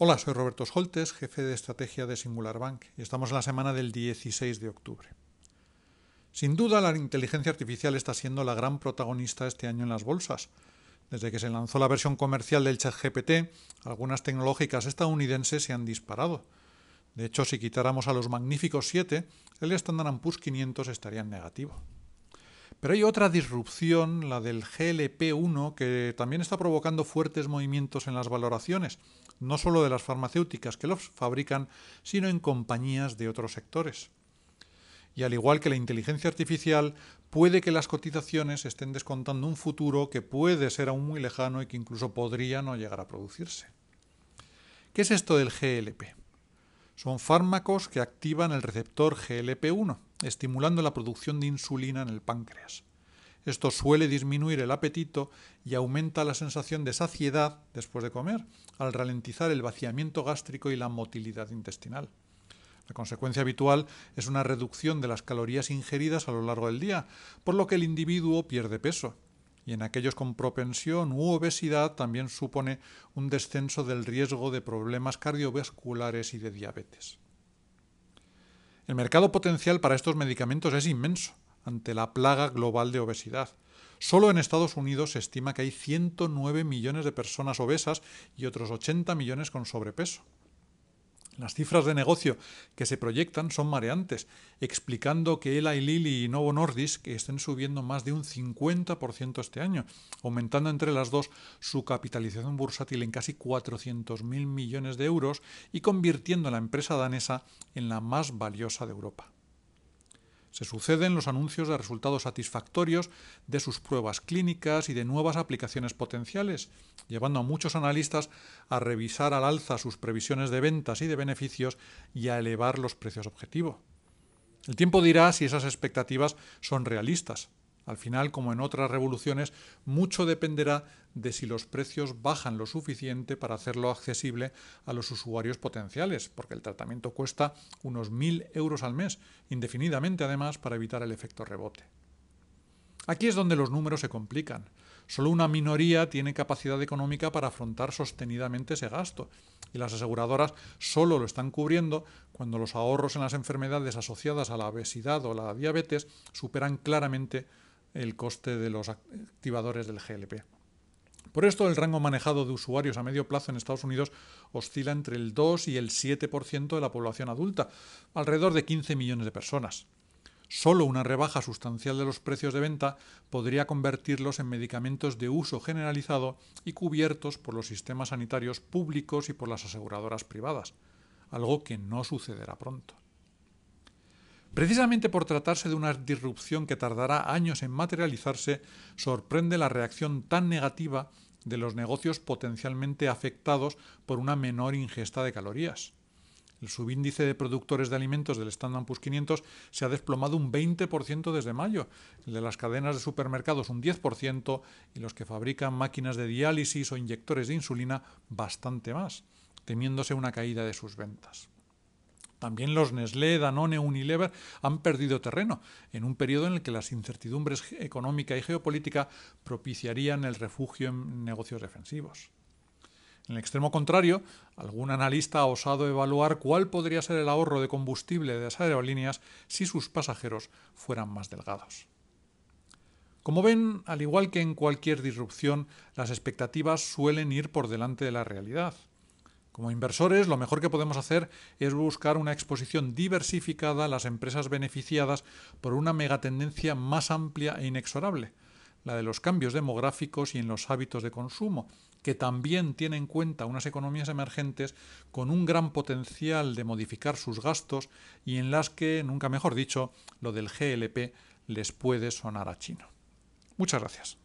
Hola, soy Roberto Scholtes, jefe de estrategia de Singular Bank, y estamos en la semana del 16 de octubre. Sin duda, la inteligencia artificial está siendo la gran protagonista este año en las bolsas. Desde que se lanzó la versión comercial del ChatGPT, algunas tecnológicas estadounidenses se han disparado. De hecho, si quitáramos a los magníficos 7, el Standard Poor's 500 estaría en negativo. Pero hay otra disrupción, la del GLP-1, que también está provocando fuertes movimientos en las valoraciones, no solo de las farmacéuticas que los fabrican, sino en compañías de otros sectores. Y al igual que la inteligencia artificial, puede que las cotizaciones estén descontando un futuro que puede ser aún muy lejano y que incluso podría no llegar a producirse. ¿Qué es esto del GLP? Son fármacos que activan el receptor GLP-1, estimulando la producción de insulina en el páncreas. Esto suele disminuir el apetito y aumenta la sensación de saciedad después de comer, al ralentizar el vaciamiento gástrico y la motilidad intestinal. La consecuencia habitual es una reducción de las calorías ingeridas a lo largo del día, por lo que el individuo pierde peso. Y en aquellos con propensión u obesidad también supone un descenso del riesgo de problemas cardiovasculares y de diabetes. El mercado potencial para estos medicamentos es inmenso ante la plaga global de obesidad. Solo en Estados Unidos se estima que hay 109 millones de personas obesas y otros 80 millones con sobrepeso. Las cifras de negocio que se proyectan son mareantes, explicando que Eli Lilly y Novo Nordisk estén subiendo más de un 50% este año, aumentando entre las dos su capitalización bursátil en casi 400.000 millones de euros y convirtiendo a la empresa danesa en la más valiosa de Europa. Se suceden los anuncios de resultados satisfactorios de sus pruebas clínicas y de nuevas aplicaciones potenciales, llevando a muchos analistas a revisar al alza sus previsiones de ventas y de beneficios y a elevar los precios objetivo. El tiempo dirá si esas expectativas son realistas, al final, como en otras revoluciones, mucho dependerá de si los precios bajan lo suficiente para hacerlo accesible a los usuarios potenciales, porque el tratamiento cuesta unos 1.000 euros al mes, indefinidamente además, para evitar el efecto rebote. Aquí es donde los números se complican. Solo una minoría tiene capacidad económica para afrontar sostenidamente ese gasto, y las aseguradoras solo lo están cubriendo cuando los ahorros en las enfermedades asociadas a la obesidad o la diabetes superan claramente el coste de los activadores del GLP. Por esto, el rango manejado de usuarios a medio plazo en Estados Unidos oscila entre el 2 y el 7% de la población adulta, alrededor de 15 millones de personas. Solo una rebaja sustancial de los precios de venta podría convertirlos en medicamentos de uso generalizado y cubiertos por los sistemas sanitarios públicos y por las aseguradoras privadas, algo que no sucederá pronto. Precisamente por tratarse de una disrupción que tardará años en materializarse, sorprende la reacción tan negativa de los negocios potencialmente afectados por una menor ingesta de calorías. El subíndice de productores de alimentos del Standard Poor's 500 se ha desplomado un 20% desde mayo, el de las cadenas de supermercados un 10% y los que fabrican máquinas de diálisis o inyectores de insulina bastante más, temiéndose una caída de sus ventas. También los Nestlé, Danone, Unilever han perdido terreno en un periodo en el que las incertidumbres económica y geopolítica propiciarían el refugio en negocios defensivos. En el extremo contrario, algún analista ha osado evaluar cuál podría ser el ahorro de combustible de las aerolíneas si sus pasajeros fueran más delgados. Como ven, al igual que en cualquier disrupción, las expectativas suelen ir por delante de la realidad. Como inversores, lo mejor que podemos hacer es buscar una exposición diversificada a las empresas beneficiadas por una megatendencia más amplia e inexorable, la de los cambios demográficos y en los hábitos de consumo, que también tiene en cuenta unas economías emergentes con un gran potencial de modificar sus gastos y en las que, nunca mejor dicho, lo del GLP les puede sonar a chino. Muchas gracias.